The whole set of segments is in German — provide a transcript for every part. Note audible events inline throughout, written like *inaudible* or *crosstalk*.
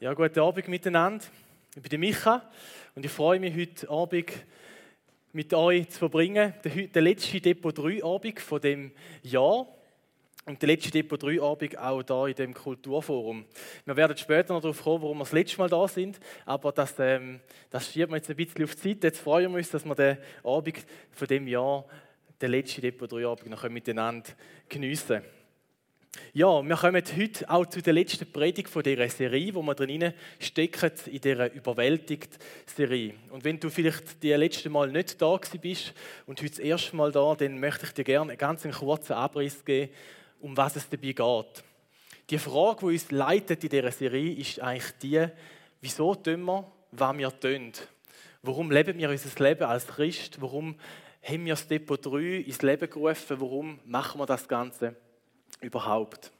Ja, guten Abend miteinander. Ich bin Micha und ich freue mich, heute Abend mit euch zu verbringen. Der, letzte Depot 3 Abend von dem Jahr und der letzte Depot 3 Abend auch da in dem Kulturforum. Wir werden später noch darauf kommen, warum wir das letzte Mal da sind, aber das, ähm, das schieben wir jetzt ein bisschen auf die Seite. Jetzt freuen wir uns, dass wir den Abend von dem Jahr, den letzten Depot 3 Abend, noch miteinander geniessen können. Ja, wir kommen heute auch zu der letzten Predigt von dieser Serie, wo wir drin stecken, in dieser Überwältigt-Serie. Und wenn du vielleicht die letzte Mal nicht da bist und heute das erste Mal da, dann möchte ich dir gerne einen ganz kurzen Abriss geben, um was es dabei geht. Die Frage, die uns leitet in dieser Serie, ist eigentlich die, wieso tun wir, was wir tun? Warum leben wir unser Leben als Christ? Warum haben wir das Depot 3 ins Leben gerufen? Warum machen wir das Ganze? Überhaupt.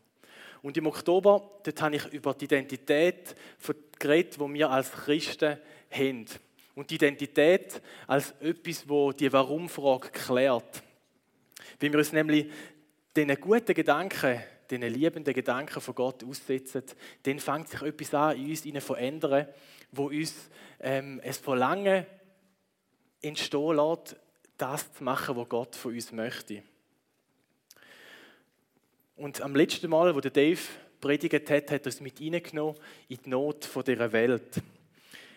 Und im Oktober, dort habe ich über die Identität geredet, die wir als Christen haben. Und die Identität als etwas, wo die Warum-Frage klärt. Wenn wir uns nämlich diesen guten Gedanken, diesen liebenden Gedanken von Gott aussetzen, dann fängt sich etwas an, in uns zu verändern, wo uns ähm, es Verlangen entstehen lässt, das zu machen, was Gott von uns möchte. Und am letzten Mal, wo der Dave predigt hat, hat er es mit hineingenommen in die Not dieser Welt.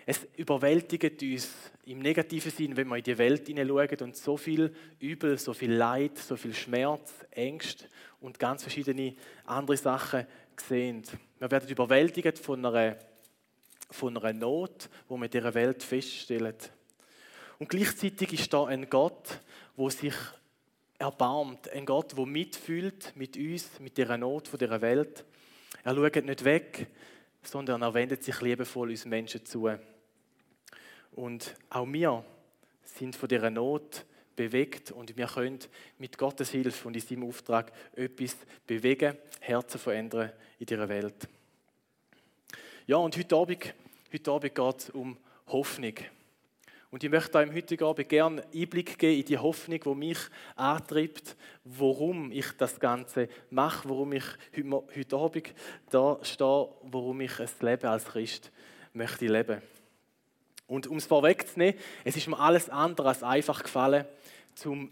Es überwältigt uns im negativen Sinn, wenn wir in die Welt hineinschauen und so viel Übel, so viel Leid, so viel Schmerz, Ängste und ganz verschiedene andere Sachen sehen. Wir werden überwältigt von einer, von einer Not, wo wir in dieser Welt feststellen. Und gleichzeitig ist da ein Gott, wo sich erbarmt, ein Gott, der mitfühlt mit uns, mit der Not von dieser Welt. Er schaut nicht weg, sondern er wendet sich liebevoll uns Menschen zu. Und auch wir sind von dieser Not bewegt und wir können mit Gottes Hilfe und in seinem Auftrag etwas bewegen, Herzen verändern in dieser Welt. Ja, und heute Abend, heute Abend geht es um Hoffnung. Und ich möchte im heutigen Abend gerne Einblick geben in die Hoffnung, die mich antreibt, warum ich das Ganze mache, warum ich heute Abend da stehe, warum ich ein Leben als Christ möchte leben. Und um es vorwegzunehmen, es ist mir alles andere als einfach gefallen, um,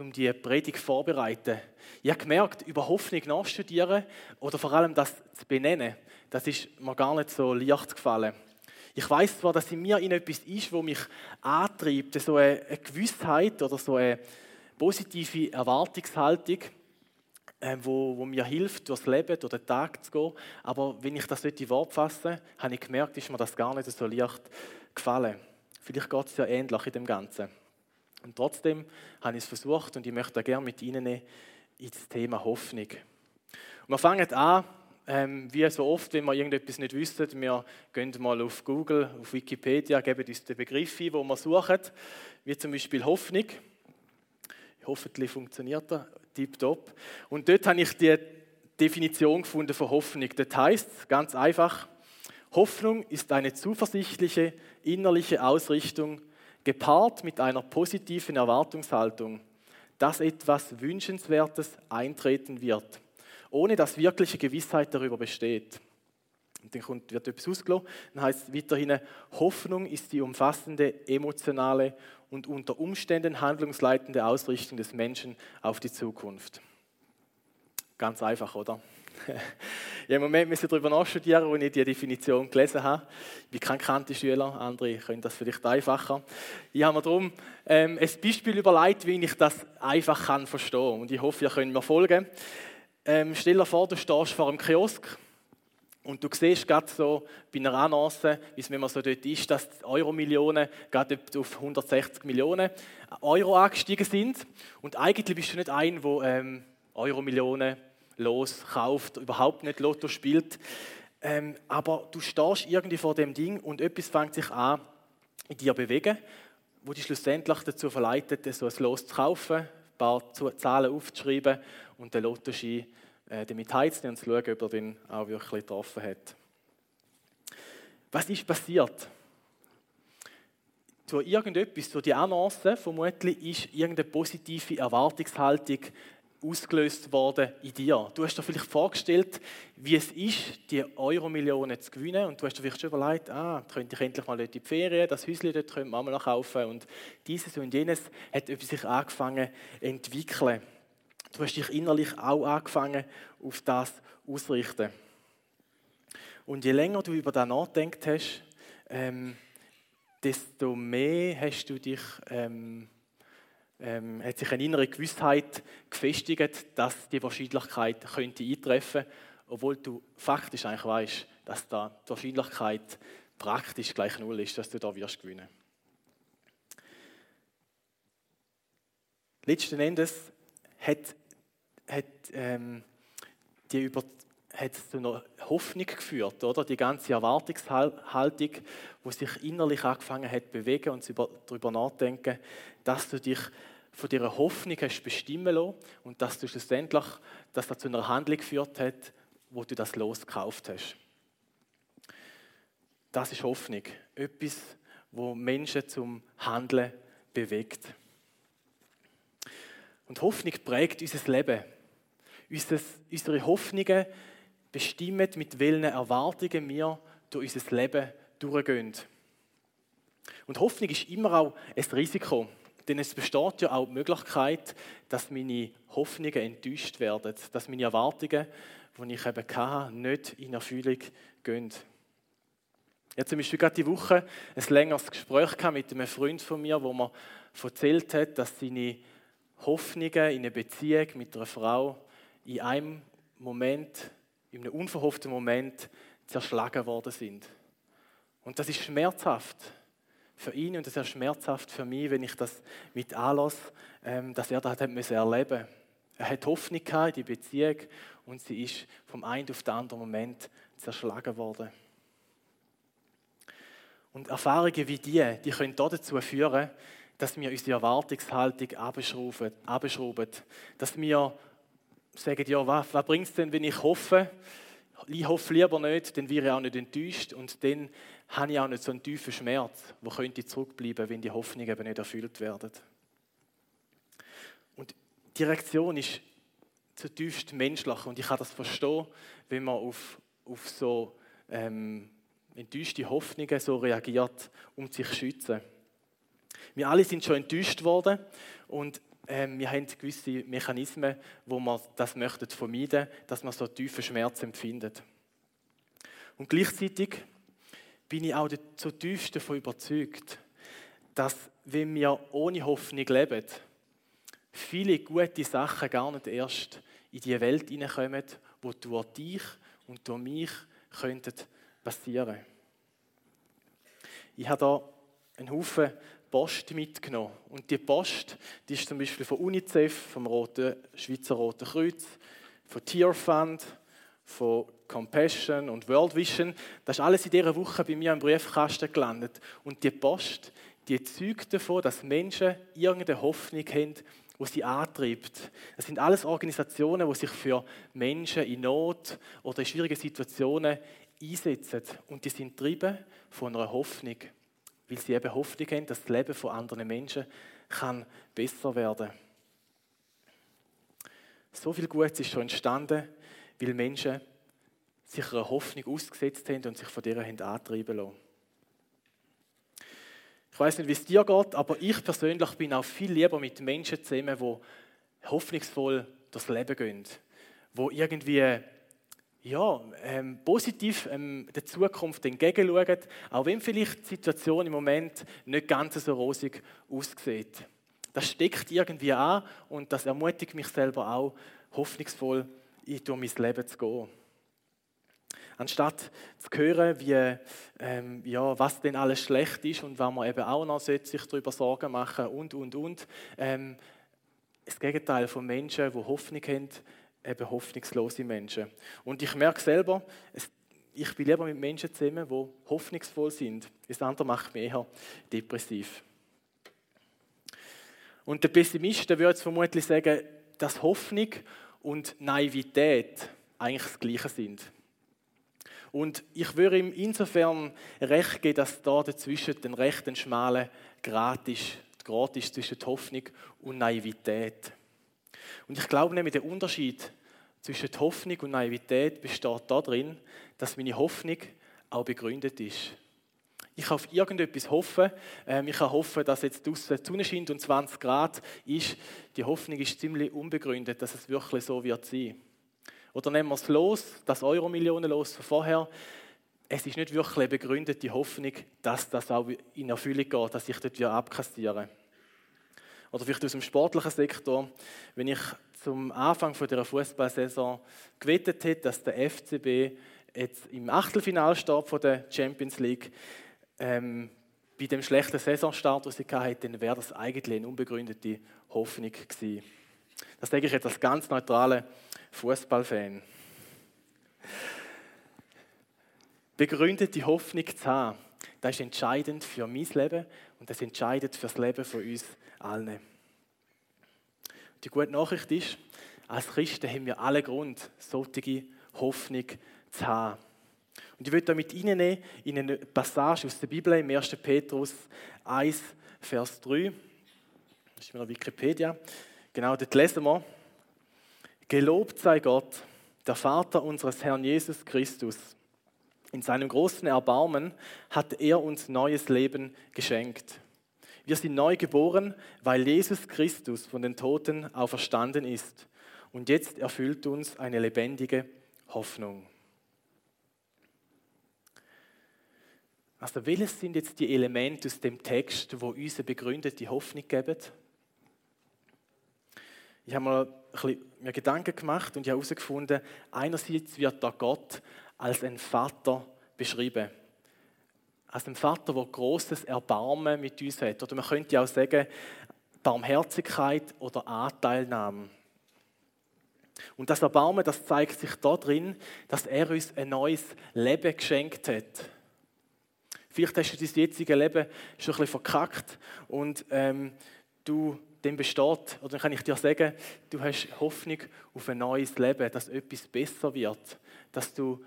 um die Predigt vorzubereiten. Ich habe gemerkt, über Hoffnung nachstudieren oder vor allem das zu benennen, das ist mir gar nicht so leicht gefallen. Ich weiß zwar, dass in mir etwas ist, wo mich antreibt, so eine Gewissheit oder so eine positive Erwartungshaltung, äh, wo, wo mir hilft, durchs Leben, durch den Tag zu gehen. Aber wenn ich das nicht in Wort fasse, habe ich gemerkt, ist mir das gar nicht so leicht gefallen. Vielleicht geht es ja ähnlich in dem Ganzen. Und trotzdem habe ich es versucht und ich möchte gerne mit Ihnen ins Thema Hoffnung. Und wir fangen an ähm, wie so oft, wenn wir irgendetwas nicht wissen, wir gehen mal auf Google, auf Wikipedia, geben uns den Begriff ein, den wir suchen, wie zum Beispiel Hoffnung. Hoffentlich funktioniert er, tipptopp. Und dort habe ich die Definition gefunden von Hoffnung. Das heißt ganz einfach, Hoffnung ist eine zuversichtliche innerliche Ausrichtung, gepaart mit einer positiven Erwartungshaltung, dass etwas Wünschenswertes eintreten wird ohne dass wirkliche Gewissheit darüber besteht. Und dann wird etwas ausgelassen. Dann heißt es weiterhin, Hoffnung ist die umfassende, emotionale und unter Umständen handlungsleitende Ausrichtung des Menschen auf die Zukunft. Ganz einfach, oder? *laughs* ja, Im Moment müssen wir darüber nachstudieren, als ich die Definition gelesen habe. Ich bin kein kannte Schüler, andere können das vielleicht einfacher. Ich habe mir darum ähm, ein Beispiel überlegt, wie ich das einfach kann verstehen kann. Und ich hoffe, ihr könnt mir folgen. Ähm, stell dir vor, du stehst vor einem Kiosk und du siehst gerade so bei einer Annonce, wie es man so dort ist, dass die Euro-Millionen gerade auf 160 Millionen Euro angestiegen sind. Und eigentlich bist du nicht ein, der ähm, Euro-Millionen los kauft, überhaupt nicht Lotto spielt. Ähm, aber du stehst irgendwie vor dem Ding und etwas fängt sich an in dir bewegen, wo dich schlussendlich dazu verleitet, so ein Los zu kaufen, ein paar Zahlen aufzuschreiben und den Lottoschein äh, damit heizen und zu schauen, ob er den auch wirklich getroffen hat. Was ist passiert? Zu irgendetwas, zu die Annonce vermutlich, ist irgendeine positive Erwartungshaltung ausgelöst worden in dir. Du hast dir vielleicht vorgestellt, wie es ist, die Euro-Millionen zu gewinnen und du hast dir vielleicht schon überlegt, ah, könnte ich endlich mal in die Ferien, das Häuschen dort könnte man noch kaufen und dieses und jenes hat sich angefangen zu entwickeln. Du hast dich innerlich auch angefangen, auf das auszurichten. Und je länger du über das nachdenkt hast, ähm, desto mehr hast du dich ähm, ähm, hat sich eine innere Gewissheit gefestigt, dass die Wahrscheinlichkeit könnte eintreffen könnte, obwohl du faktisch eigentlich weißt, dass da die Wahrscheinlichkeit praktisch gleich null ist, dass du da wirst gewinnen. Letzten Endes hat, hat ähm, die über hat zu einer Hoffnung geführt, oder? Die ganze Erwartungshaltung, wo sich innerlich angefangen hat bewegen und darüber nachdenken, dass du dich von dieser Hoffnung hast bestimmen lassen und dass du schlussendlich, dass das zu einer Handlung geführt hat, wo du das losgekauft hast. Das ist Hoffnung. Etwas, wo Menschen zum Handeln bewegt. Und Hoffnung prägt unser Leben. Unsere Hoffnungen bestimmen, mit welchen Erwartungen wir durch unser Leben durchgehen. Und Hoffnung ist immer auch ein Risiko. Denn es besteht ja auch die Möglichkeit, dass meine Hoffnungen enttäuscht werden, dass meine Erwartungen, die ich eben hatte, nicht in Erfüllung gehen. Ich hatte zum Beispiel gerade die Woche ein längeres Gespräch mit einem Freund von mir, wo mir erzählt hat, dass seine Hoffnungen in einer Beziehung mit einer Frau in einem Moment, in einem unverhofften Moment zerschlagen worden sind. Und das ist schmerzhaft für ihn und das ist schmerzhaft für mich, wenn ich das mit anlasse, ähm, dass er das hat müssen erleben Er hat Hoffnung in die Beziehung und sie ist vom einen auf den anderen Moment zerschlagen worden. Und Erfahrungen wie die, die können dazu führen, dass wir unsere Erwartungshaltung abschrauben. dass wir sagen, ja, was, was bringt es denn, wenn ich hoffe? Ich hoffe lieber nicht, dann wäre ich auch nicht enttäuscht und dann habe ich auch nicht so einen tiefen Schmerz, wo könnte zurückbleiben, wenn die Hoffnungen eben nicht erfüllt werden. Und die Reaktion ist zutiefst menschlich und ich kann das verstehen, wenn man auf, auf so ähm, enttäuschte Hoffnungen so reagiert, um sich zu schützen. Wir alle sind schon enttäuscht worden und ähm, wir haben gewisse Mechanismen, wo man das möchten vermeiden, dass man so tiefen Schmerz empfindet. Und gleichzeitig bin ich auch zutiefst davon überzeugt, dass wenn wir ohne Hoffnung leben, viele gute Sachen gar nicht erst in die Welt hineinkommen, die durch dich und durch mich könnten passieren. Ich habe da einen Haufen Post mitgenommen. Und die Post, die ist zum Beispiel von UNICEF, vom Roten, Schweizer Roten Kreuz, von Tierfund, von Compassion und World Vision. Das ist alles in dieser Woche bei mir im Briefkasten gelandet. Und die Post, die zeugt davon, dass Menschen irgendeine Hoffnung haben, die sie antreibt. Das sind alles Organisationen, die sich für Menschen in Not oder in schwierigen Situationen einsetzen. Und die sind getrieben von einer Hoffnung, weil sie eben Hoffnung haben, dass das Leben von anderen Menschen kann besser werden kann. So viel Gutes ist schon entstanden, weil Menschen sich einer Hoffnung ausgesetzt haben und sich von dieser haben antreiben lassen. Ich weiß nicht, wie es dir geht, aber ich persönlich bin auch viel lieber mit Menschen zusammen, die hoffnungsvoll durchs Leben gehen, die irgendwie ja, ähm, positiv ähm, der Zukunft entgegenschauen, auch wenn vielleicht die Situation im Moment nicht ganz so rosig aussieht. Das steckt irgendwie an und das ermutigt mich selber auch, hoffnungsvoll durch mein Leben zu gehen. Anstatt zu hören, wie, ähm, ja, was denn alles schlecht ist und was man eben auch noch sich darüber Sorgen machen und, und, und. Ähm, das Gegenteil von Menschen, die Hoffnung haben, eben hoffnungslose Menschen. Und ich merke selber, es, ich bin lieber mit Menschen zusammen, die hoffnungsvoll sind. Das andere macht mich eher depressiv. Und der Pessimist würde jetzt vermutlich sagen, dass Hoffnung und Naivität eigentlich das Gleiche sind. Und ich würde ihm insofern recht geben, dass da dazwischen den rechten schmalen Grat ist zwischen Hoffnung und Naivität. Und ich glaube nämlich, der Unterschied zwischen Hoffnung und Naivität besteht darin, dass meine Hoffnung auch begründet ist. Ich kann auf irgendetwas hoffen. Ähm, ich kann hoffen, dass jetzt draußen die Sonne scheint und 20 Grad ist. Die Hoffnung ist ziemlich unbegründet, dass es wirklich so wird sein. Oder nehmen wir es los, das Euro-Millionen-Los von vorher. Es ist nicht wirklich eine begründete Hoffnung, dass das auch in Erfüllung geht, dass ich dort wieder abkassiere. Oder vielleicht aus dem sportlichen Sektor, wenn ich zum Anfang dieser Fußballsaison gewettet hätte, dass der FCB jetzt im Achtelfinale steht von der Champions League, ähm, bei dem schlechten Saisonstart, den sie hatten, dann wäre das eigentlich eine unbegründete Hoffnung gewesen. Das denke ich jetzt als ganz neutraler Fußballfan. Begründete Hoffnung zu haben, das ist entscheidend für mein Leben und das ist entscheidend für das Leben von uns allen. Die gute Nachricht ist, als Christen haben wir alle Grund, solche Hoffnung zu haben. Und ich will da mit Ihnen in eine Passage aus der Bibel im 1. Petrus 1, Vers 3. Das ist mir Wikipedia. Genau, dort lesen wir. Gelobt sei Gott, der Vater unseres Herrn Jesus Christus. In seinem großen Erbarmen hat er uns neues Leben geschenkt. Wir sind neu geboren, weil Jesus Christus von den Toten auferstanden ist. Und jetzt erfüllt uns eine lebendige Hoffnung. Also welches sind jetzt die Elemente aus dem Text, wo uns eine begründete Hoffnung geben? Ich habe mir, mir Gedanken gemacht und ich habe herausgefunden, einerseits wird da Gott als ein Vater beschrieben. Als ein Vater, der großes Erbarmen mit uns hat. Oder man könnte auch sagen, Barmherzigkeit oder Anteilnahme. Und das Erbarmen, das zeigt sich darin, dass er uns ein neues Leben geschenkt hat. Vielleicht hast du dein jetziges Leben schon ein bisschen verkackt und ähm, du dem besteht, oder dann kann ich dir sagen, du hast Hoffnung auf ein neues Leben, dass etwas besser wird, dass du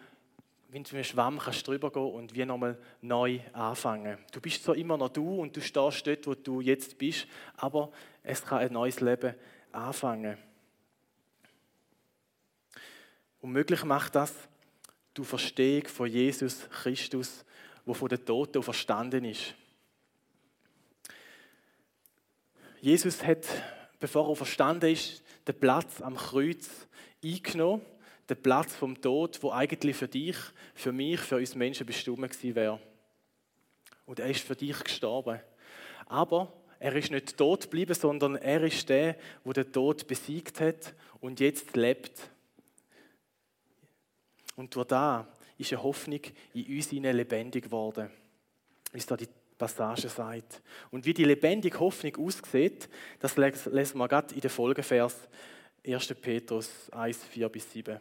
wie du mit Schwamm kannst drüber gehen und wie nochmal neu anfangen. Du bist zwar immer noch du und du stehst dort, wo du jetzt bist, aber es kann ein neues Leben anfangen. Und möglich macht das du Verstehung von Jesus Christus wo von den Toten verstanden ist. Jesus hat, bevor er verstanden ist, den Platz am Kreuz eingenommen, den Platz vom Tod, wo eigentlich für dich, für mich, für uns Menschen bestimmt gewesen wäre. Und er ist für dich gestorben. Aber er ist nicht tot geblieben, sondern er ist der, wo der Tod besiegt hat und jetzt lebt. Und durch da ist eine Hoffnung in uns lebendig geworden, wie es da die Passage sagt. Und wie die lebendige Hoffnung aussieht, das lesen wir gerade in den Folgevers 1. Petrus 1, 4 bis 7.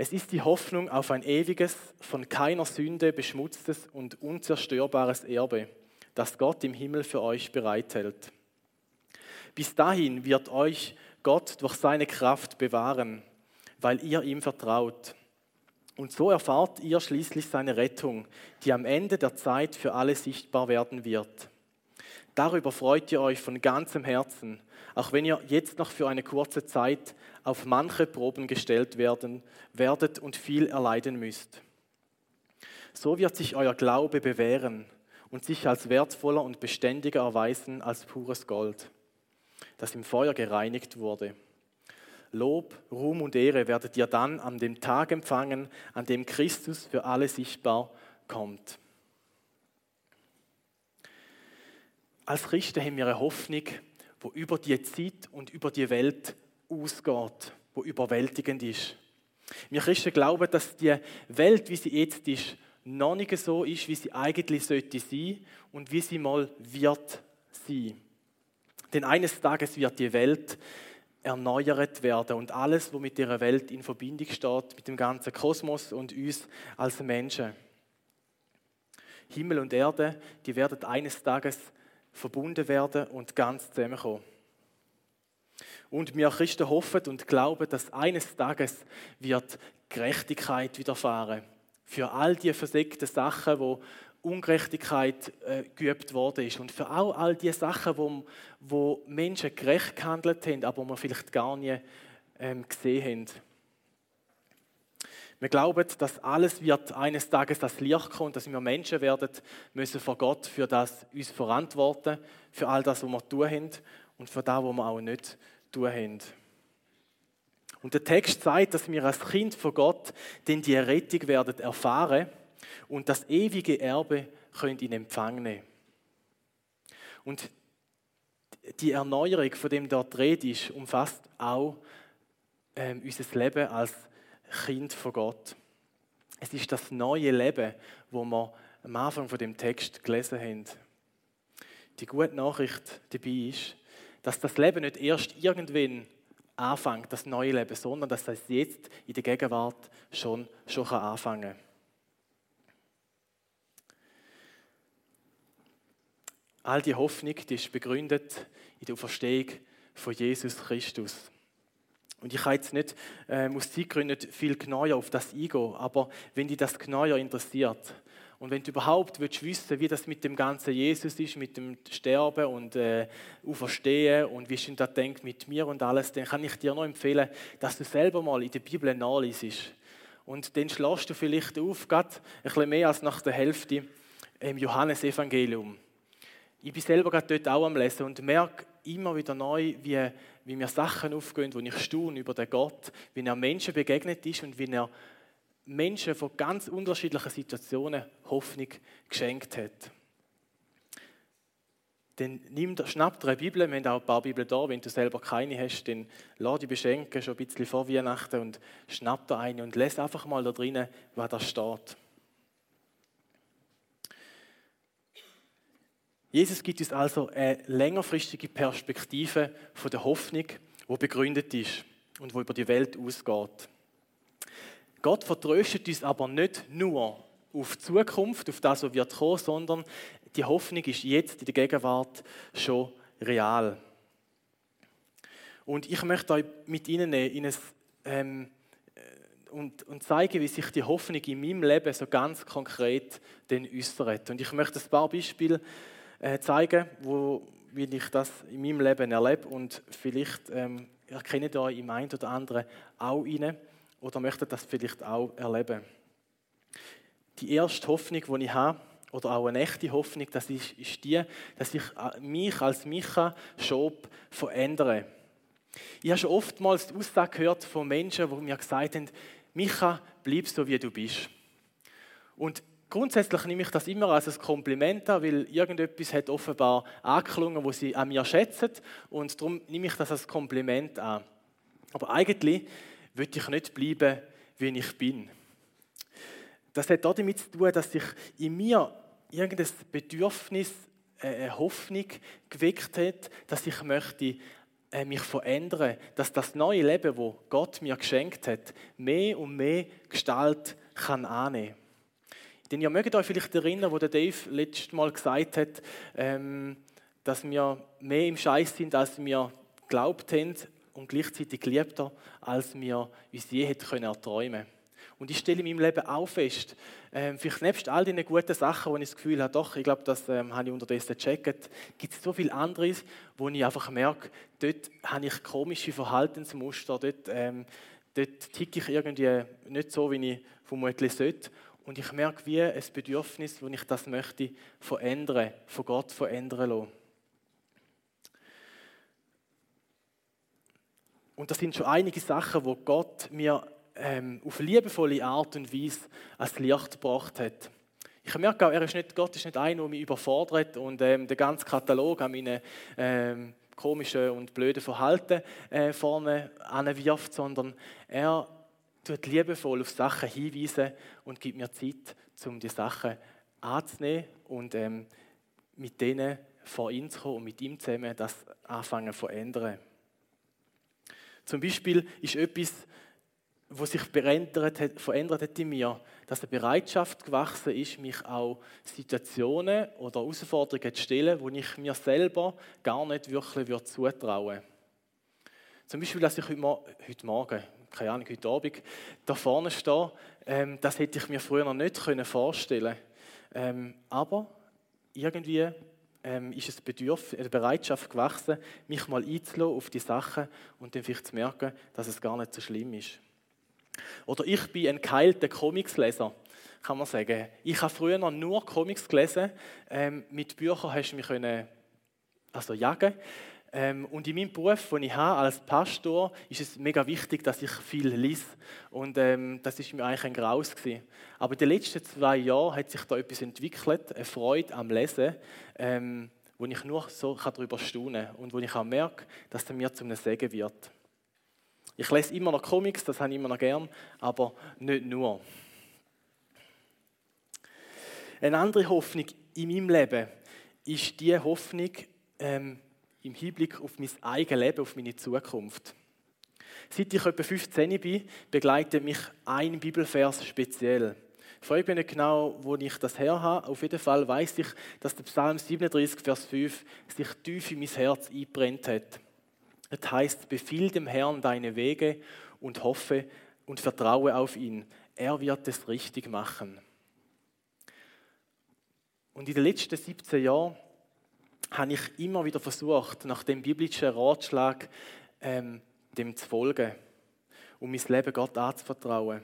Es ist die Hoffnung auf ein ewiges, von keiner Sünde beschmutztes und unzerstörbares Erbe, das Gott im Himmel für euch bereithält. Bis dahin wird euch Gott durch seine Kraft bewahren, weil ihr ihm vertraut. Und so erfahrt ihr schließlich seine Rettung, die am Ende der Zeit für alle sichtbar werden wird. Darüber freut ihr euch von ganzem Herzen, auch wenn ihr jetzt noch für eine kurze Zeit auf manche Proben gestellt werden werdet und viel erleiden müsst. So wird sich euer Glaube bewähren und sich als wertvoller und beständiger erweisen als pures Gold, das im Feuer gereinigt wurde. Lob, Ruhm und Ehre werdet ihr dann an dem Tag empfangen, an dem Christus für alle sichtbar kommt. Als Christen haben wir eine Hoffnung, wo über die Zeit und über die Welt ausgeht, wo überwältigend ist. Wir Christen glauben, dass die Welt, wie sie jetzt ist, noch nicht so ist, wie sie eigentlich sollte sein und wie sie mal wird sein. Denn eines Tages wird die Welt erneuert werden und alles, was mit dieser Welt in Verbindung steht, mit dem ganzen Kosmos und uns als Menschen. Himmel und Erde, die werden eines Tages verbunden werden und ganz zusammenkommen. Und wir Christen hoffen und glauben, dass eines Tages wird Gerechtigkeit widerfahren. Für all die versenkten Sachen, wo Ungerechtigkeit äh, geübt worden ist und für auch all die Sachen, wo, wo Menschen gerecht gehandelt haben, aber man vielleicht gar nie ähm, gesehen haben. Wir glauben, dass alles wird eines Tages das Licht kommen, dass wir Menschen werden müssen vor Gott für das uns verantworten, für all das, was wir tun haben und für das, was wir auch nicht tun haben. Und der Text sagt, dass wir als Kind von Gott denn die Rettung werden erfahren und das ewige Erbe könnt in Empfang nehmen. Und die Erneuerung, von dem dort Rede ist, umfasst auch ähm, unser Leben als Kind von Gott. Es ist das neue Leben, wo wir am Anfang von dem Text gelesen haben. Die gute Nachricht dabei ist, dass das Leben nicht erst irgendwann anfängt, das neue Leben, sondern dass das jetzt in der Gegenwart schon, schon anfangen kann. All die Hoffnung die ist begründet in der Auferstehung von Jesus Christus. Und ich kann jetzt nicht äh, aus Zeitgründen viel genauer auf das eingehen, aber wenn dich das genauer interessiert und wenn du überhaupt willst wissen, wie das mit dem ganzen Jesus ist, mit dem Sterben und äh, Auferstehen und wie schon da denkt mit mir und alles, dann kann ich dir nur empfehlen, dass du selber mal in der Bibel nachliest. Und dann schlägst du vielleicht auf, gerade ein bisschen mehr als nach der Hälfte im Johannesevangelium. Ich bin selber gerade dort auch am Lesen und merke immer wieder neu, wie wie mir Sachen aufgehen, wo ich staune über den Gott, wie er Menschen begegnet ist und wie er Menschen von ganz unterschiedlichen Situationen Hoffnung geschenkt hat. Dann nimm, schnapp dir eine Bibel, wir haben auch ein paar Bibeln da, wenn du selber keine hast, dann lass dich beschenken, schon ein bisschen vor Weihnachten und schnapp dir eine und lese einfach mal da drinnen, was da steht. Jesus gibt uns also eine längerfristige Perspektive von der Hoffnung, die begründet ist und wo über die Welt ausgeht. Gott vertröstet uns aber nicht nur auf die Zukunft, auf das, was wird kommen, sondern die Hoffnung ist jetzt in der Gegenwart schon real. Und ich möchte euch mit Ihnen in ein, ähm, und, und zeigen, wie sich die Hoffnung in meinem Leben so ganz konkret äußert. Und ich möchte ein paar Beispiele äh, zeigen, wo, wie ich das in meinem Leben erlebe und vielleicht ähm, erkennt ihr im einen oder anderen auch rein oder möchtet das vielleicht auch erleben. Die erste Hoffnung, die ich habe, oder auch eine echte Hoffnung, das ist, ist die, dass ich äh, mich als Micha Schob verändere. Ich habe schon oftmals die Aussage gehört von Menschen, die mir gesagt haben, Micha, bleib so, wie du bist. Und Grundsätzlich nehme ich das immer als ein Kompliment an, weil irgendetwas hat offenbar angeklungen, wo sie an mir schätzen und darum nehme ich das als Kompliment an. Aber eigentlich will ich nicht bleiben, wie ich bin. Das hat damit zu tun, dass sich in mir irgendein Bedürfnis, äh, eine Hoffnung geweckt hat, dass ich möchte äh, mich verändern, dass das neue Leben, wo Gott mir geschenkt hat, mehr und mehr Gestalt kann annehmen. Denn ihr mögt euch vielleicht erinnern, wo der Dave letztes Mal gesagt hat, ähm, dass wir mehr im Scheiß sind, als wir glaubt haben und gleichzeitig geliebter, als wir uns je hätten können erträumen Und ich stelle in meinem Leben auch fest, ähm, vielleicht nebst all den guten Sachen, wo ich das Gefühl habe, doch, ich glaube, das ähm, habe ich unterdessen gecheckt, gibt es so viel anderes, wo ich einfach merke, dort habe ich komische Verhaltensmuster, dort, ähm, dort ticke ich irgendwie nicht so, wie ich vermutlich sollte. Und ich merke wie ein Bedürfnis, wo ich das möchte verändern, von Gott verändern lassen. Und das sind schon einige Sachen, wo Gott mir ähm, auf liebevolle Art und Weise als Licht gebracht hat. Ich merke auch, er ist nicht, Gott ist nicht einer, der mich überfordert und ähm, den ganzen Katalog an meinen ähm, komischen und blöden Verhalten äh, vorne anwirft, sondern er tut liebevoll auf Sachen hinweisen und gibt mir Zeit, um die Sachen anzunehmen und ähm, mit denen vor ihn zu kommen und mit ihm zusammen das anfangen zu verändern. Zum Beispiel ist etwas, was sich verändert hat, verändert hat in mir, dass eine Bereitschaft gewachsen ist, mich auch Situationen oder Herausforderungen zu stellen, wo ich mir selber gar nicht wirklich zutrauen würde. Zum Beispiel, dass ich heute, Morgen, keine Ahnung, heute Abend da vorne stehe, ähm, das hätte ich mir früher noch nicht vorstellen können. Ähm, aber irgendwie ähm, ist es Bedürf eine Bereitschaft gewachsen, mich mal einzulassen auf die Sachen und dann vielleicht zu merken, dass es gar nicht so schlimm ist. Oder ich bin ein geheilter Comicsleser, kann man sagen. Ich habe früher nur Comics gelesen. Ähm, mit Büchern hast du mich können, also jagen. Ähm, und in meinem Beruf, den ich habe als Pastor, ist es mega wichtig, dass ich viel lese. Und ähm, das ist mir eigentlich ein Graus gewesen. Aber in den letzten zwei Jahren hat sich da etwas entwickelt, eine Freude am Lesen, ähm, wo ich nur so darüber staunen kann und wo ich auch merke, dass es mir zum Segen wird. Ich lese immer noch Comics, das habe ich immer noch gern, aber nicht nur. Eine andere Hoffnung in meinem Leben ist die Hoffnung, ähm, im Hinblick auf mein eigenes Leben, auf meine Zukunft. Seit ich etwa 15 bin, begleitet mich ein Bibelvers speziell. Ich frage mich nicht genau, wo ich das her habe. Auf jeden Fall weiß ich, dass der Psalm 37, Vers 5 sich tief in mein Herz einbrennt hat. Es heißt: Befiehl dem Herrn deine Wege und hoffe und vertraue auf ihn. Er wird es richtig machen. Und in den letzten 17 Jahren habe ich immer wieder versucht, nach dem biblischen Ratschlag ähm, dem zu folgen um mein Leben Gott anzuvertrauen.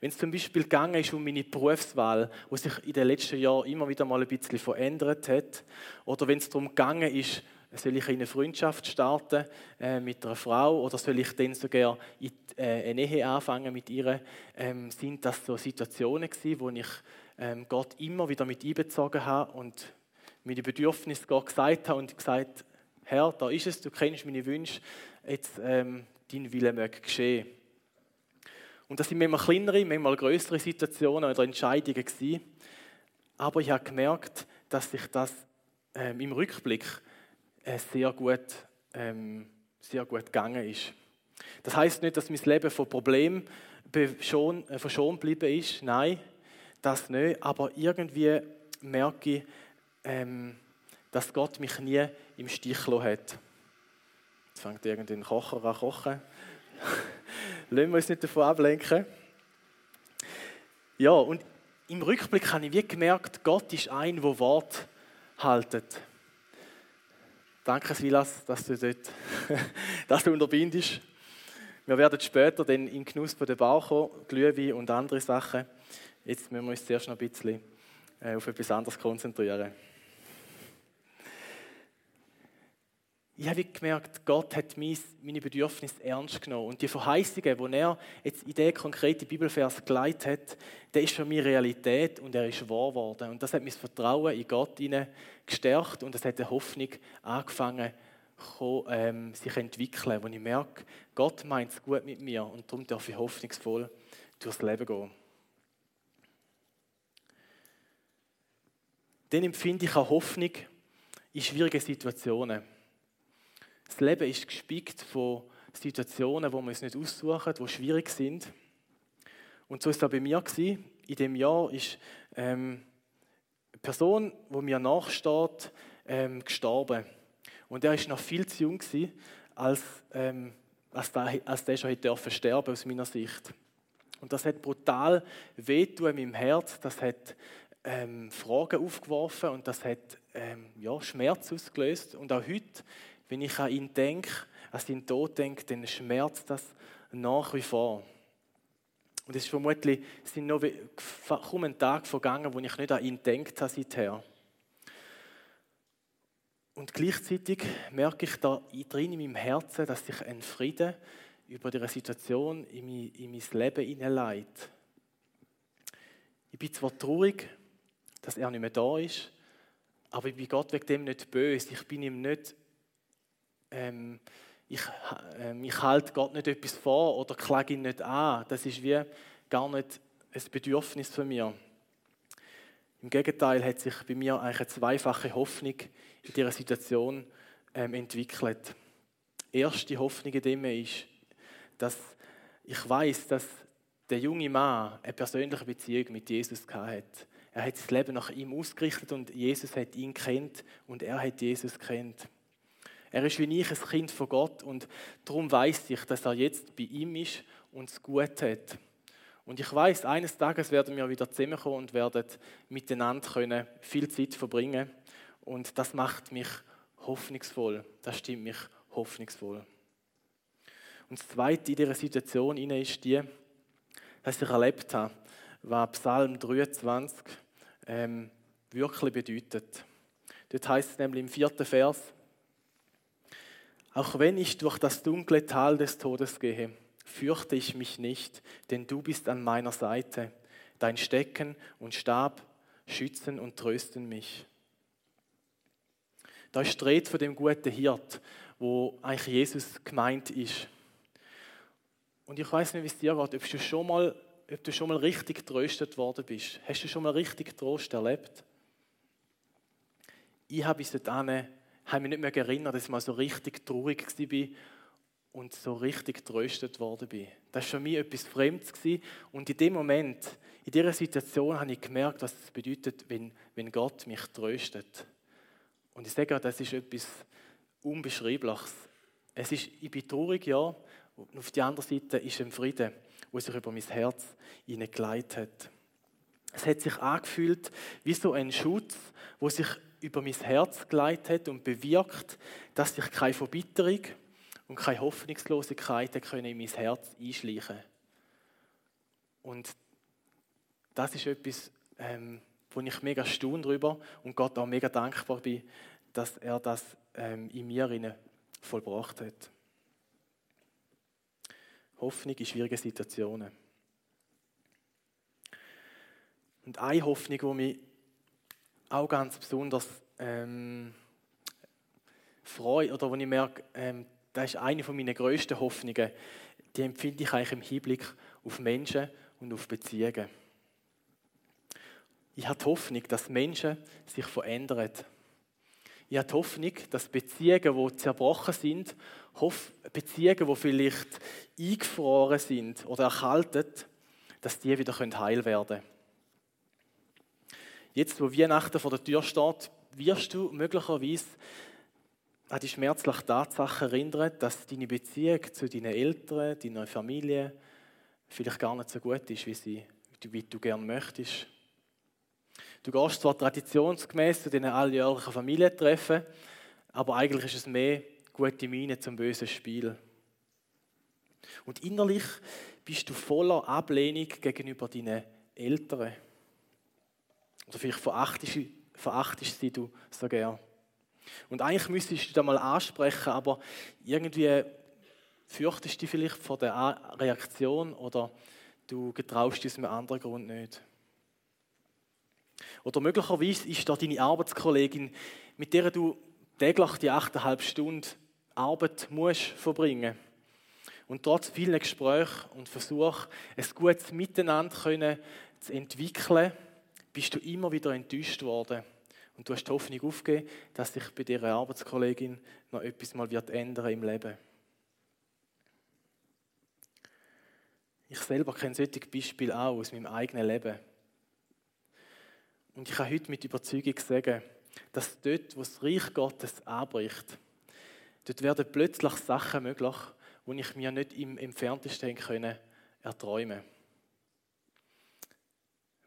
Wenn es zum Beispiel gegangen ist um meine Berufswahl, wo sich in den letzten Jahren immer wieder mal ein bisschen verändert hat, oder wenn es darum gegangen ist, soll ich in eine Freundschaft starten äh, mit einer Frau oder soll ich dann sogar in die, äh, eine Ehe anfangen mit ihr, ähm, sind das so Situationen gewesen, wo ich ähm, Gott immer wieder mit einbezogen habe und meine Bedürfnisse Gott gesagt habe und gesagt, Herr, da ist es, du kennst meine Wünsche, jetzt ähm, dein Wille möge geschehen. Und das sind manchmal kleinere, manchmal größere Situationen oder Entscheidungen gewesen. Aber ich habe gemerkt, dass sich das ähm, im Rückblick äh, sehr, gut, ähm, sehr gut gegangen ist. Das heißt nicht, dass mein Leben von Problemen äh, verschont geblieben ist. Nein, das nicht. Aber irgendwie merke ich, ähm, dass Gott mich nie im Stich gelassen hat. Jetzt fängt irgendein Kocher an kochen. *laughs* Lassen wir uns nicht davon ablenken. Ja, und im Rückblick habe ich wie gemerkt, Gott ist ein, der Wort haltet. Danke, Silas, dass du dort *laughs* dass du unterbindest. Wir werden später dann in Genuss von der Bar kommen, Glühwein und andere Sachen. Jetzt müssen wir uns zuerst noch ein bisschen äh, auf etwas anderes konzentrieren. Ich habe gemerkt, Gott hat meine Bedürfnisse ernst genommen. Und die Verheißungen, die er jetzt in diesen konkreten Bibelvers geleitet hat, der ist für mich Realität und er ist wahr geworden. Und das hat mein Vertrauen in Gott gestärkt und es hat eine Hoffnung angefangen, ähm, sich zu entwickeln, wo ich merke, Gott meint es gut mit mir und darum darf ich hoffnungsvoll durchs Leben gehen. Dann empfinde ich auch Hoffnung in schwierigen Situationen. Das Leben ist gespickt von Situationen, wo wir es nicht aussuchen, die schwierig sind. Und so ist auch bei mir gewesen. In dem Jahr ist ähm, eine Person, die mir nachsteht, ähm, gestorben. Und er ist noch viel zu jung gewesen, als, ähm, als, der, als der schon hätte sterben aus meiner Sicht. Und das hat brutal wehtun in meinem Herz. Das hat ähm, Fragen aufgeworfen und das hat ähm, ja, Schmerz ausgelöst. Und auch heute wenn ich an ihn denke, an seinen Tod denke, dann schmerzt das nach wie vor. Und es ist vermutlich, es sind noch kaum ein Tag vergangen, wo ich nicht an ihn gedacht habe seither. Und gleichzeitig merke ich da drin in meinem Herzen, dass sich ein Frieden über diese Situation in mein, in mein Leben hineinleitet. Ich bin zwar traurig, dass er nicht mehr da ist, aber ich bin Gott wegen dem nicht böse. Ich bin ihm nicht ähm, ich, ähm, ich halte Gott nicht etwas vor oder klage ihn nicht an. Das ist wie gar nicht ein Bedürfnis von mir. Im Gegenteil hat sich bei mir eigentlich eine zweifache Hoffnung in dieser Situation ähm, entwickelt. Die erste Hoffnung in dem ist, dass ich weiß, dass der junge Mann eine persönliche Beziehung mit Jesus hat. Er hat das Leben nach ihm ausgerichtet und Jesus hat ihn kennt und er hat Jesus kennt. Er ist wie ich ein Kind von Gott und darum weiß ich, dass er jetzt bei ihm ist und es gut hat. Und ich weiß, eines Tages werden wir wieder zusammenkommen und werden miteinander können viel Zeit verbringen. Und das macht mich hoffnungsvoll. Das stimmt mich hoffnungsvoll. Und das Zweite in dieser Situation ist die, dass ich erlebt habe, was Psalm 23 ähm, wirklich bedeutet. Dort heißt es nämlich im vierten Vers, auch wenn ich durch das dunkle Tal des Todes gehe, fürchte ich mich nicht, denn du bist an meiner Seite. Dein Stecken und Stab schützen und trösten mich. Da ist Rede von dem guten Hirt, wo eigentlich Jesus gemeint ist. Und ich weiß nicht, wie es dir geht, ob du schon mal, ob du schon mal richtig getröstet worden bist. Hast du schon mal richtig Trost erlebt? Ich habe bis dahin, habe mich nicht mehr erinnert, dass ich mal so richtig traurig war und so richtig getröstet worden bin. Das war für mich etwas Fremdes. Und in dem Moment, in dieser Situation, habe ich gemerkt, was es bedeutet, wenn, wenn Gott mich tröstet. Und ich sage, das ist etwas Unbeschreibliches. Es ist, ich bin traurig, ja, und auf der anderen Seite ist ein Frieden, der sich über mein Herz hineingeleitet hat. Es hat sich angefühlt wie so ein Schutz, wo sich über mein Herz geleitet hat und bewirkt, dass sich keine Verbitterung und keine Hoffnungslosigkeit in mein Herz einschleichen Und das ist etwas, ähm, wo ich mega staun darüber und Gott auch mega dankbar bin, dass er das ähm, in mir vollbracht hat. Hoffnung in schwierigen Situationen. Und eine Hoffnung, die mich auch ganz besonders ähm, freut oder wo ich merke, ähm, das ist eine meiner grössten Hoffnungen. Die empfinde ich eigentlich im Hinblick auf Menschen und auf Beziehungen. Ich habe die Hoffnung, dass Menschen sich verändern. Ich habe die Hoffnung, dass Beziehungen, die zerbrochen sind, Beziehungen, die vielleicht eingefroren sind oder erkalten, dass die wieder heil werden können. Jetzt, wo Weihnachten vor der Tür steht, wirst du möglicherweise an die schmerzliche Tatsache erinnern, dass deine Beziehung zu deinen Eltern, deiner Familie vielleicht gar nicht so gut ist, wie, sie, wie du gerne möchtest. Du gehst zwar traditionsgemäß zu diesen alljährlichen Familientreffen, aber eigentlich ist es mehr gute Miene zum bösen Spiel. Und innerlich bist du voller Ablehnung gegenüber deinen Eltern. Oder vielleicht verachtest, verachtest sie so gern. Und eigentlich müsstest du da mal ansprechen, aber irgendwie fürchtest du dich vielleicht vor der Reaktion oder du getraust dich aus einem anderen Grund nicht. Oder möglicherweise ist da deine Arbeitskollegin, mit der du täglich die 8,5 Stunden Arbeit musst verbringen und trotz vielen Gesprächen und Versuchen, ein gutes Miteinander zu entwickeln, bist du immer wieder enttäuscht worden und du hast die Hoffnung aufgegeben, dass sich bei dieser Arbeitskollegin noch etwas mal wird ändern im Leben. Ich selber kenne solche Beispiele auch aus meinem eigenen Leben. Und ich kann heute mit Überzeugung sagen, dass dort, wo das Reich Gottes anbricht, dort werden plötzlich Sachen möglich, die ich mir nicht im entferntesten können erträumen konnte.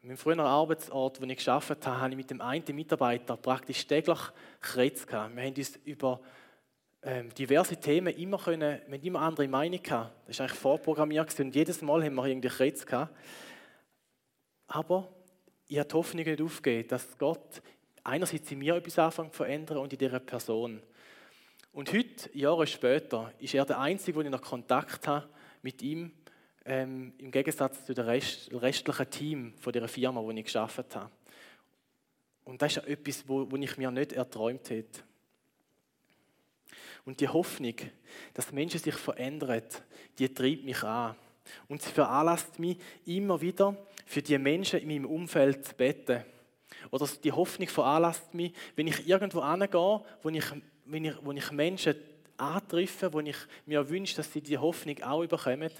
Meinem früheren Arbeitsort, wo ich gearbeitet habe, habe ich mit dem einen Mitarbeiter praktisch täglich gehabt. Wir haben uns über ähm, diverse Themen immer können, wir immer andere Meinungen gehabt. Das war eigentlich vorprogrammiert und jedes Mal haben wir irgendwie Kretz gehabt. Aber ich habe die Hoffnung nicht aufgegeben, dass Gott einerseits in mir etwas anfängt zu verändern und in dieser Person. Und heute, Jahre später, ist er der Einzige, wo ich noch Kontakt habe mit ihm ähm, im Gegensatz zu dem Rest, restlichen Team von der Firma, wo ich geschafft habe. Und das ist etwas, wo, wo ich mir nicht erträumt hätte. Und die Hoffnung, dass Menschen sich verändern, die treibt mich an. Und sie veranlasst mich immer wieder, für die Menschen in meinem Umfeld zu beten. Oder die Hoffnung veranlasst mich, wenn ich irgendwo hingehe, wo ich, wenn ich, wo ich Menschen antreffe, wo ich mir wünsche, dass sie die Hoffnung auch bekommen,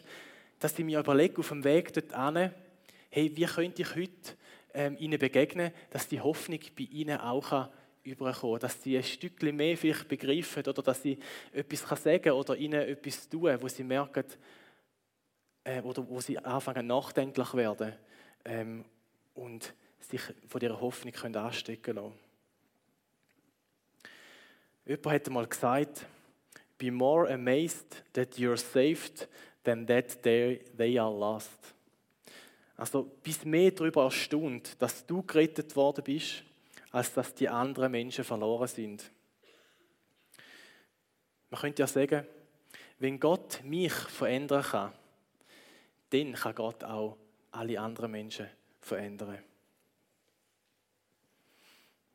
dass ich mir überlege, auf dem Weg dorthin, hey, wie könnte ich heute ähm, ihnen begegnen, dass die Hoffnung bei ihnen auch überkommen kann, dass sie ein Stückchen mehr vielleicht begreifen oder dass sie etwas sagen kann oder ihnen etwas tun, wo sie merken, äh, oder wo sie anfangen nachdenklich werden ähm, und sich von ihrer Hoffnung können anstecken lassen. Jemand hat einmal gesagt, Be more amazed that you're saved than that they are lost. Also bis mehr darüber erstaunt, dass du gerettet worden bist, als dass die anderen Menschen verloren sind. Man könnte ja sagen, wenn Gott mich verändern kann, dann kann Gott auch alle anderen Menschen verändern.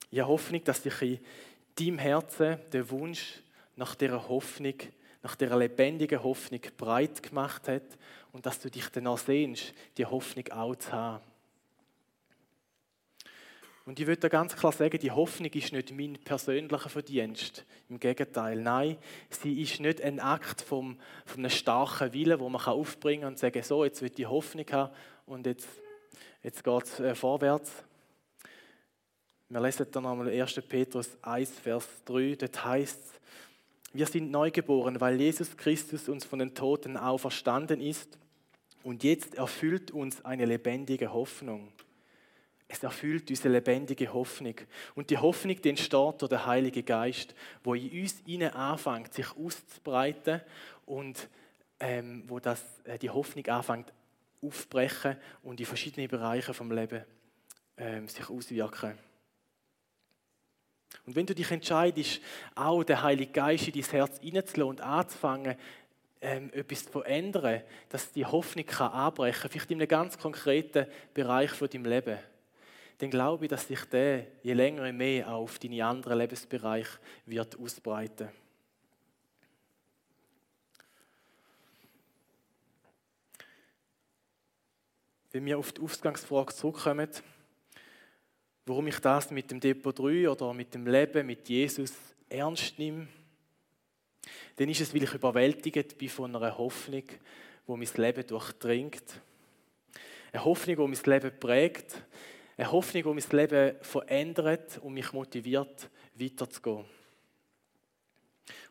Ich habe Hoffnung, dass sich in deinem Herzen der Wunsch nach dieser Hoffnung, nach dieser lebendigen Hoffnung breit gemacht hat und dass du dich danach sehnst, die Hoffnung auch zu haben. Und ich würde ganz klar sagen, die Hoffnung ist nicht mein persönlicher Verdienst. Im Gegenteil, nein, sie ist nicht ein Akt vom, von einem starken Willen, wo man aufbringen kann und sagen, so, jetzt wird die Hoffnung haben und jetzt, jetzt geht es äh, vorwärts. Wir lesen dann einmal 1. Petrus 1, Vers 3, dort heißt es, wir sind neugeboren, weil Jesus Christus uns von den Toten auferstanden ist und jetzt erfüllt uns eine lebendige Hoffnung. Es erfüllt diese lebendige Hoffnung. Und die Hoffnung, die entsteht durch den Heiligen Geist, wo in uns innen anfängt, sich auszubreiten und ähm, wo das, äh, die Hoffnung anfängt aufzubrechen und in verschiedene Bereiche vom Leben ähm, sich auswirken. Und wenn du dich entscheidest, auch den Heiligen Geist in dein Herz hineinzulassen und anzufangen, ähm, etwas zu verändern, dass die Hoffnung kann anbrechen kann, vielleicht in einem ganz konkreten Bereich von deinem Leben, dann glaube ich, dass sich der je länger je mehr auch auf deine anderen Lebensbereiche wird ausbreiten. Wenn wir auf die Ausgangsfrage zurückkommen, warum ich das mit dem Depot 3 oder mit dem Leben mit Jesus ernst nehme, dann ist es, weil ich überwältigt bin von einer Hoffnung, wo mein Leben durchdringt. Eine Hoffnung, die mein Leben prägt. Eine Hoffnung, die mein Leben verändert und mich motiviert, weiterzugehen.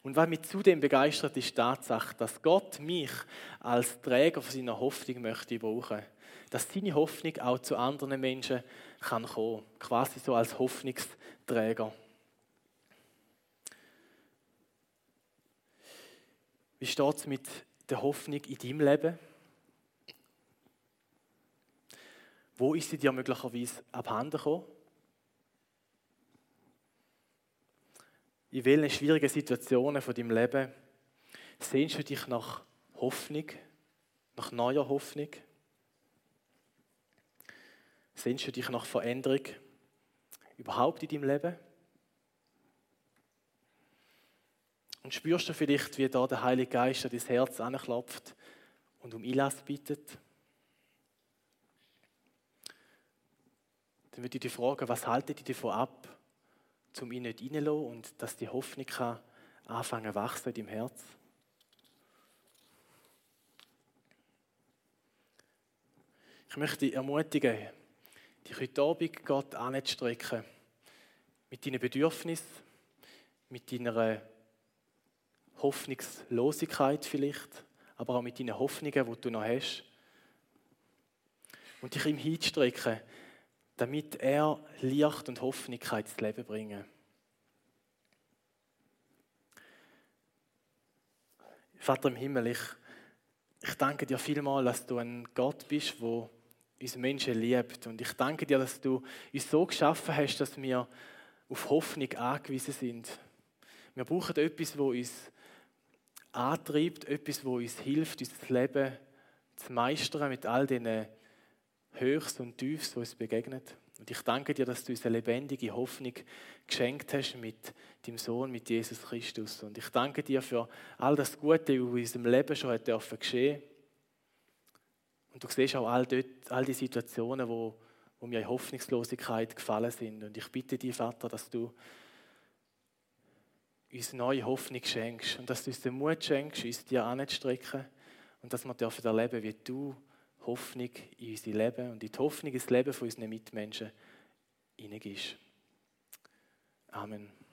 Und was mich zudem begeistert, ist die Tatsache, dass Gott mich als Träger seiner Hoffnung möchte brauchen. Dass seine Hoffnung auch zu anderen Menschen kann kommen. Quasi so als Hoffnungsträger. Wie steht es mit der Hoffnung in deinem Leben? Wo ist sie dir möglicherweise abhanden gekommen? In welchen schwierigen Situationen von deinem Leben sehnst du dich nach Hoffnung, nach neuer Hoffnung? Sehnst du dich nach Veränderung überhaupt in deinem Leben? Und spürst du vielleicht, wie da der Heilige Geist an dein Herz anklopft und um Einlass bittet? Dann würde ich dich fragen, was haltet ihr davon ab, zum ihn nicht reinzulassen und dass die Hoffnung kann anfangen zu wachsen in deinem Herz? Ich möchte dich ermutigen, dich heute Abend Gott anzustrecken. Mit deinen Bedürfnissen, mit deiner Hoffnungslosigkeit vielleicht, aber auch mit deinen Hoffnungen, die du noch hast. Und dich ihm hinstrecken, damit er Licht und Hoffnung ins Leben bringen Vater im Himmel, ich, ich danke dir vielmal, dass du ein Gott bist, der uns Menschen liebt. Und ich danke dir, dass du uns so geschaffen hast, dass wir auf Hoffnung angewiesen sind. Wir brauchen etwas, wo uns antreibt, etwas, wo uns hilft, unser Leben zu meistern mit all den Höchst und Tiefs, die uns begegnet. Und ich danke dir, dass du uns eine lebendige Hoffnung geschenkt hast mit deinem Sohn, mit Jesus Christus. Und ich danke dir für all das Gute, was in unserem Leben schon hat dürfen geschehen und du siehst auch all, dort, all die Situationen, wo, wo mir in Hoffnungslosigkeit gefallen sind. Und ich bitte dich, Vater, dass du uns neue Hoffnung schenkst und dass du uns den Mut schenkst, uns dir anzustrecken und dass wir dürfen erleben, wie du Hoffnung in unser Leben und in die Hoffnung ins Leben von unseren Mitmenschen hineingibst. Amen.